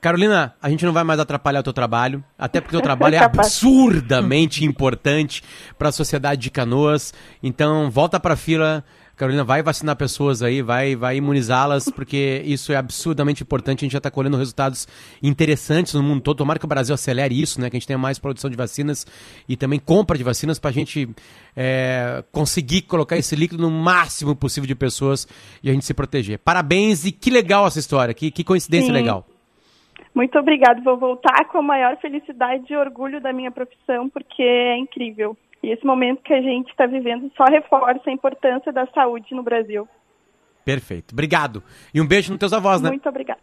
Carolina, a gente não vai mais atrapalhar o teu trabalho, até porque o teu trabalho é absurdamente importante para a sociedade de Canoas. Então, volta para a fila. Carolina, vai vacinar pessoas aí, vai, vai imunizá-las, porque isso é absurdamente importante. A gente já está colhendo resultados interessantes no mundo todo. Tomara que o Brasil acelere isso, né? Que a gente tenha mais produção de vacinas e também compra de vacinas para a gente é, conseguir colocar esse líquido no máximo possível de pessoas e a gente se proteger. Parabéns e que legal essa história, que, que coincidência Sim. legal. Muito obrigada. Vou voltar com a maior felicidade e orgulho da minha profissão, porque é incrível. E esse momento que a gente está vivendo só reforça a importância da saúde no Brasil. Perfeito. Obrigado. E um beijo nos teus avós, né? Muito obrigada.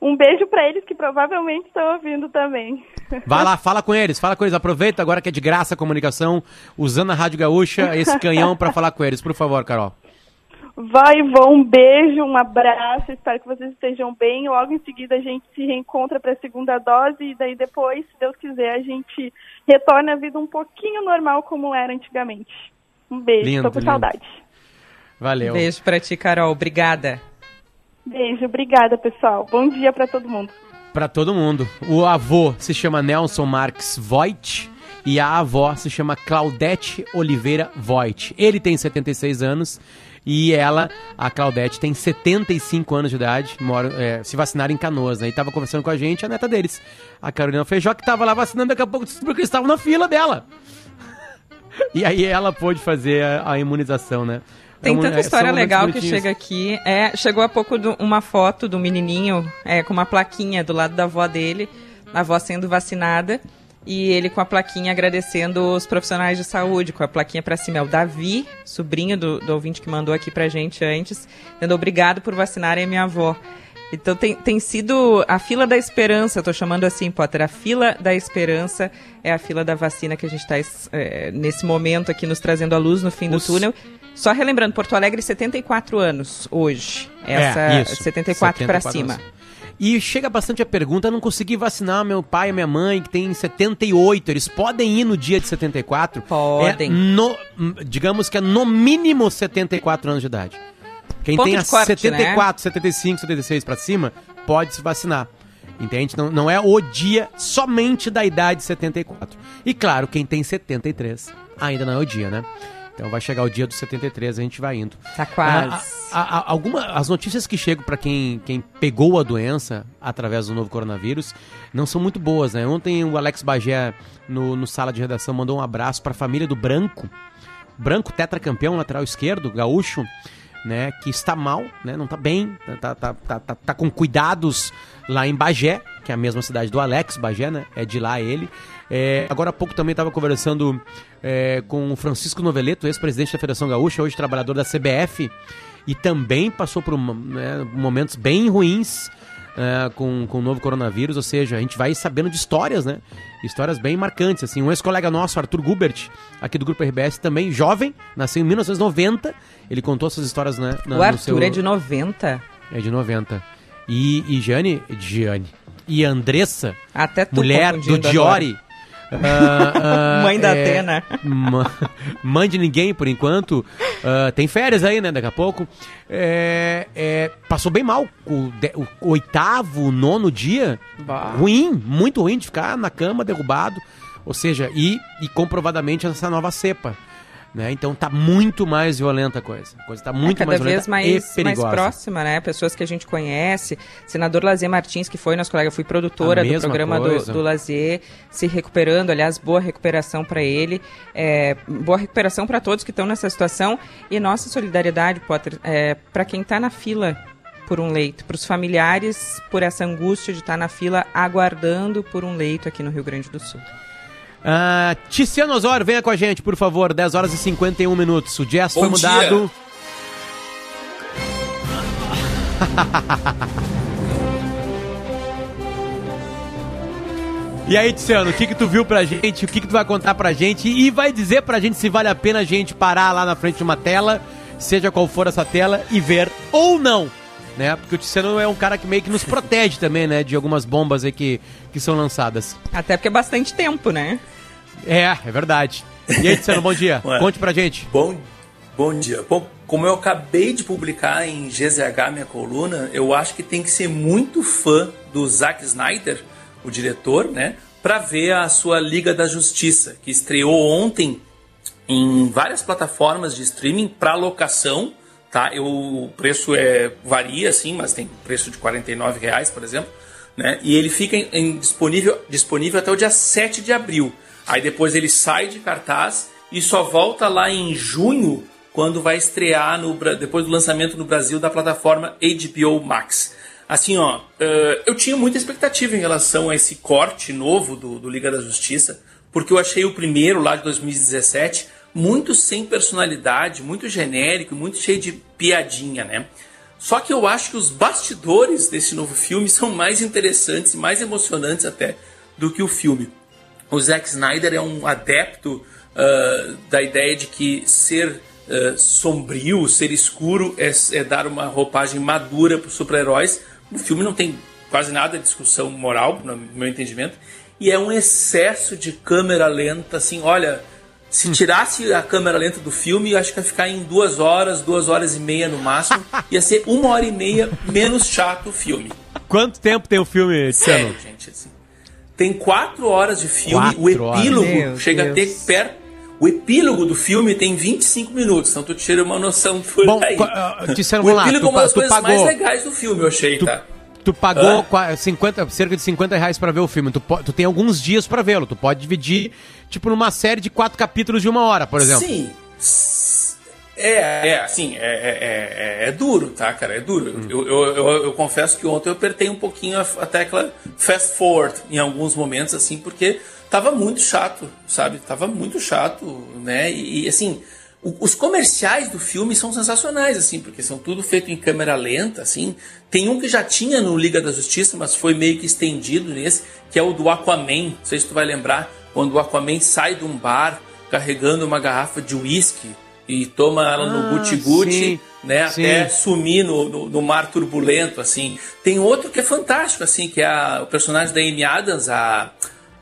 Um beijo para eles que provavelmente estão ouvindo também. Vai lá, fala com eles, fala com eles. Aproveita agora que é de graça a comunicação, usando a Rádio Gaúcha, esse canhão para falar com eles. Por favor, Carol. Vai, vou, um beijo, um abraço, espero que vocês estejam bem. Logo em seguida a gente se reencontra para a segunda dose e daí depois, se Deus quiser, a gente retorna a vida um pouquinho normal como era antigamente. Um beijo, Lindo, tô com lindo. saudade. Valeu. Beijo pra ti, Carol. Obrigada. Beijo, obrigada pessoal. Bom dia para todo mundo. Para todo mundo. O avô se chama Nelson Marques Voigt e a avó se chama Claudete Oliveira Voigt. Ele tem 76 anos e ela, a Claudete, tem 75 anos de idade, mora, é, se vacinaram em Canoas, né? E tava conversando com a gente, a neta deles, a Carolina Feijó, que tava lá vacinando, daqui a pouco descobriu que eles estavam na fila dela. E aí ela pôde fazer a, a imunização, né? Tem É tanta é, história momentos legal que chega aqui. É, chegou há pouco do- uma foto do menininho é, com uma plaquinha do lado da avó dele, a avó sendo vacinada, e ele com a plaquinha agradecendo os profissionais de saúde, com a plaquinha pra cima. É o Davi, sobrinho do, do ouvinte que mandou aqui pra gente antes, dando obrigado por vacinarem a minha avó. Então tem, tem sido a fila da esperança, tô chamando assim, Potter, a fila da esperança é a fila da vacina que a gente está nesse momento aqui nos trazendo a luz no fim do túnel. Só relembrando, Porto Alegre, 74 anos hoje. Essa É, isso. 74 para 74 cima. anos. E chega bastante a pergunta, não consegui vacinar meu pai e minha mãe, que tem 78, eles podem ir no dia de 74? Podem. É no, digamos que é no mínimo 74 anos de idade. Quem Ponto tem a corte, 74, 75, 76 pra cima, pode se vacinar. Entende? Não, não é o dia somente da idade 74. E claro, quem tem 73 ainda não é o dia, né? Então vai chegar o dia dos 73, a gente vai indo. Tá quase. Ah, a- a- alguma, as notícias que chegam para quem, quem pegou a doença através do novo coronavírus não são muito boas, né? Ontem o Alex Bagé, no, no sala de redação, mandou um abraço para a família do Branco. Branco, tetracampeão, lateral esquerdo, gaúcho, né? Que está mal, né? Não está bem, tá, tá, tá, tá, tá com cuidados lá em Bagé, que é a mesma cidade do Alex Bagé, né? É de lá ele. É, agora há pouco também estava conversando é, com o Francisco Noveleto, ex-presidente da Federação Gaúcha, hoje trabalhador da CBF, e também passou por né, momentos bem ruins é, com, com o novo coronavírus, ou seja, a gente vai sabendo de histórias, né? Histórias bem marcantes, assim. Um ex-colega nosso, Arthur Gubert, aqui do Grupo RBS, também jovem, nasceu em 1990, ele contou essas histórias, né? na- o Arthur seu- é de 90. É de 90. E, e Jane, Jane, e Andressa, Até mulher do Diori, ah, ah, Mãe da é, Atena. ma- mãe de ninguém por enquanto. Ah, tem férias aí, né? Daqui a pouco. É, é, passou bem mal. O, de- o oitavo, nono dia. Ruim, muito ruim de ficar na cama, derrubado. Ou seja, e, e comprovadamente essa nova cepa. Né? Então tá muito mais violenta a coisa. A coisa tá muito é, cada mais vez violenta mais, e mais perigosa. próxima, né? Pessoas que a gente conhece. Senador Lazier Martins, que foi nosso colega, eu fui produtora do programa do, coisa. do Lazier, se recuperando. Aliás, boa recuperação para ele. É, boa recuperação para todos que estão nessa situação. E nossa solidariedade, Potter, é, para quem está na fila por um leito, para os familiares, por essa angústia de estar na fila aguardando por um leito aqui no Rio Grande do Sul. Tiziano Osório, venha com a gente, por favor. 10 horas e 51 minutos. O jazz Bom foi mudado. E aí, Tiziano, o que que tu viu pra gente? O que que tu vai contar pra gente? E vai dizer pra gente se vale a pena a gente parar lá na frente de uma tela, seja qual for essa tela, e ver ou não, né? Porque o Tiziano é um cara que meio que nos protege também, né? De algumas bombas aí que, que são lançadas. Até porque é bastante tempo, né? É, é verdade. E aí, Tiziano, bom dia. Ué. Conte pra gente. Bom, bom dia. Bom, como eu acabei de publicar em GZH minha coluna, eu acho que tem que ser muito fã do Zack Snyder, o diretor, né, para ver a sua Liga da Justiça, que estreou ontem em várias plataformas de streaming para locação, tá? Eu, o preço é varia assim, mas tem preço de 49 reais, por exemplo, né? E ele fica em, disponível disponível até o dia 7 de abril. Aí depois ele sai de cartaz e só volta lá em junho quando vai estrear no depois do lançamento no Brasil da plataforma HBO Max. Assim, ó, eh, eu tinha muita expectativa em relação a esse corte novo do, do Liga da Justiça, porque eu achei o primeiro lá de 2017 muito sem personalidade, muito genérico, muito cheio de piadinha, né? Só que eu acho que os bastidores desse novo filme são mais interessantes mais emocionantes até do que o filme. O Zack Snyder é um adepto uh, da ideia de que ser uh, sombrio, ser escuro é, é dar uma roupagem madura para os super-heróis. O filme não tem quase nada de discussão moral, no meu entendimento, e é um excesso de câmera lenta, assim, olha se tirasse a câmera lenta do filme, acho que ia ficar em duas horas, duas horas e meia no máximo. Ia ser uma hora e meia menos chato o filme. Quanto tempo tem o filme, Sério, gente. Assim, tem quatro horas de filme. Quatro o epílogo horas. chega Meu a ter perto. O epílogo do filme tem 25 minutos, então tu tira uma noção por Bom, aí. uh, Tiziano, o vamos lá, epílogo tu é uma das tu coisas mais pagou- legais do filme, eu achei, tá? Tu pagou qua- 50, cerca de 50 reais pra ver o filme. Tu, tu tem alguns dias pra vê-lo. Tu pode dividir, tipo, numa série de quatro capítulos de uma hora, por exemplo. Sim. É, é, assim, é, é, é, é duro, tá, cara? É duro. Hum. Eu, eu, eu, eu confesso que ontem eu apertei um pouquinho a, a tecla fast forward em alguns momentos, assim, porque tava muito chato, sabe? Tava muito chato, né? E, e, assim, os comerciais do filme são sensacionais, assim, porque são tudo feito em câmera lenta, assim. Tem um que já tinha no Liga da Justiça, mas foi meio que estendido nesse, que é o do Aquaman. Não sei se tu vai lembrar, quando o Aquaman sai de um bar carregando uma garrafa de uísque e toma ela no Ah, guti-guti, né, sim. até sumir no, no, no mar turbulento, assim. Tem outro que é fantástico, assim, que é a- o personagem da Amy Adams, a,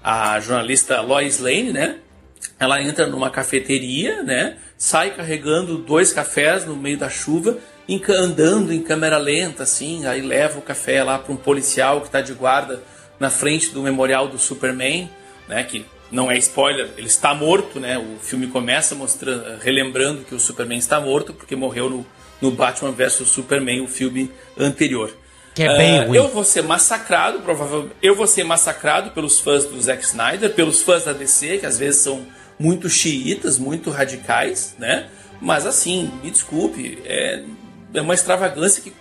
a jornalista Lois Lane, né? Ela entra numa cafeteria, né? Sai carregando dois cafés no meio da chuva, andando em câmera lenta, assim, aí leva o café lá para um policial que está de guarda na frente do memorial do Superman, né? Que não é spoiler, ele está morto, né? O filme começa mostrando, relembrando que o Superman está morto porque morreu no, no Batman vs Superman, o filme anterior. Que é bem Ah, ruim. Eu vou ser massacrado, provavelmente. Eu vou ser massacrado pelos fãs do Zack Snyder, pelos fãs da DC, que às vezes são muito xiitas, muito radicais, né? Mas assim, me desculpe, é, é uma extravagância que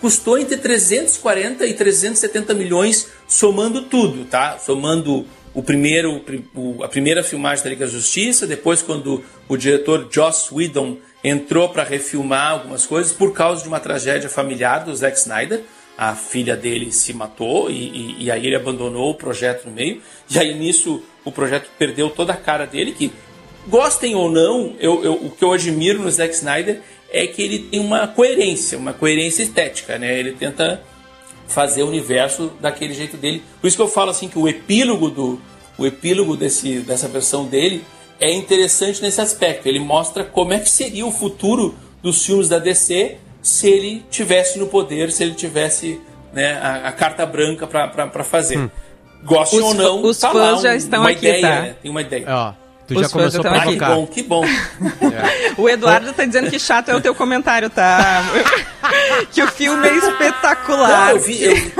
custou entre 340 e 370 milhões somando tudo, tá? Somando o primeiro, o- a primeira filmagem da Liga da Justiça, depois quando o diretor Joss Whedon entrou para refilmar algumas coisas por causa de uma tragédia familiar do Zack Snyder. A filha dele se matou e, e- e aí ele abandonou o projeto no meio. E aí nisso o projeto perdeu toda a cara dele, que gostem ou não, eu, eu- o que eu admiro no Zack Snyder é que ele tem uma coerência, uma coerência estética, né? Ele tenta fazer o universo daquele jeito dele. Por isso que eu falo assim que o epílogo do o epílogo desse, dessa versão dele é interessante nesse aspecto. Ele mostra como é que seria o futuro dos filmes da DC se ele tivesse no poder, se ele tivesse né, a, a carta branca para fazer. Gostem Os ou não, os tá fãs lá já um- estão uma aqui, ideia, tá? né? Tem uma ideia. Ó, tu Os já fãs começou já a Ah, que bom, que bom. O Eduardo tá dizendo que chato é o teu comentário, tá? que o filme é espetacular. Não, eu vi, eu,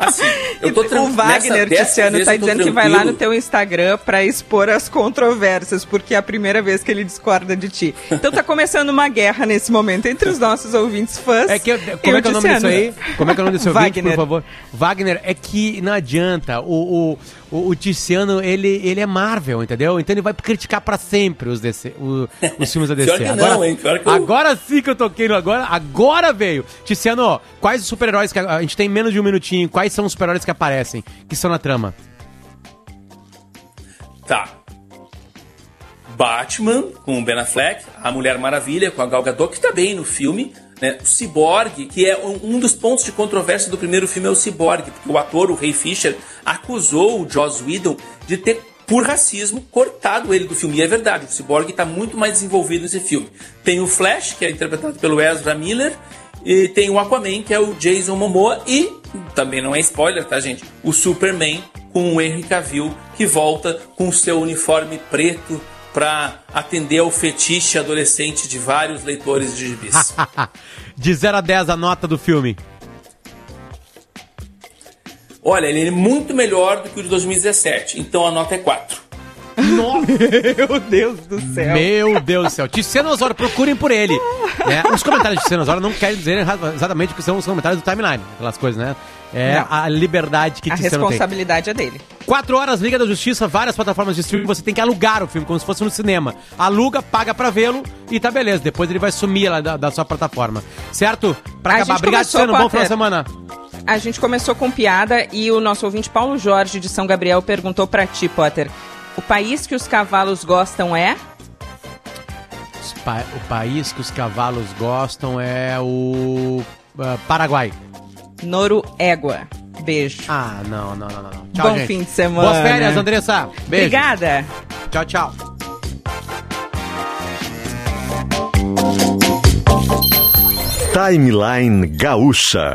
assim, eu tô o Wagner, Tiziano, tá dizendo que vai lá no teu Instagram pra expor as controvérsias, porque é a primeira vez que ele discorda de ti. Então tá começando uma guerra nesse momento entre os nossos ouvintes fãs. É que, como é que é o nome disso aí? Como é que é o nome desse ouvinte, por Wagner. favor? Wagner, é que não adianta. O, o, o, o Tiziano, ele, ele é Marvel, entendeu? Então ele vai criticar pra sempre os, DC, o- os filmes da DC. Pior agora, não, hein? Pior que eu- agora sim que eu toquei no agora. Agora veio. Tiziano, quais os super-heróis que a, a gente tem menos de um minutinho? Quais são os super-heróis que aparecem, que estão na trama? Tá. Batman com o Ben Affleck, a Mulher Maravilha com a Gal Gadot, que tá bem no filme, né? O Cyborg, que é um, um dos pontos de controvérsia do primeiro filme é o Cyborg, porque o ator, o Ray Fisher, acusou o Joss Whedon de ter por racismo cortado ele do filme. E é verdade, o Cyborg está muito mais desenvolvido nesse filme. Tem o Flash, que é interpretado pelo Ezra Miller, e tem o Aquaman, que é o Jason Momoa, e também não é spoiler, tá, gente? O Superman com o Henry Cavill, que volta com o seu uniforme preto para atender ao fetiche adolescente de vários leitores de gibis. de 0 a 10 a nota do filme. Olha, ele é muito melhor do que o de 2017, então a nota é 4. Meu Deus do céu. Meu Deus do céu. Tiziano Osório, procurem por ele. né? Os comentários de Tiziano Osório não querem dizer exatamente o que são os comentários do timeline. Aquelas coisas, né? É Não. a liberdade que A não tem. responsabilidade é dele. Quatro horas, Liga da Justiça, várias plataformas de streaming, você tem que alugar o filme, como se fosse no cinema. Aluga, paga pra vê-lo e tá beleza. Depois ele vai sumir lá da, da sua plataforma. Certo? Pra A acabar. Obrigado, Luciano. Bom final de semana. A gente começou com piada e o nosso ouvinte Paulo Jorge de São Gabriel perguntou pra ti, Potter. O país que os cavalos gostam é? Pa- o país que os cavalos gostam é o ah, Paraguai. Noruega. Beijo. Ah, não, não, não, não. não. Tchau, Bom gente. fim de semana. Boas férias, Andressa. Beijo. Obrigada. Tchau, tchau. Timeline Gaúcha.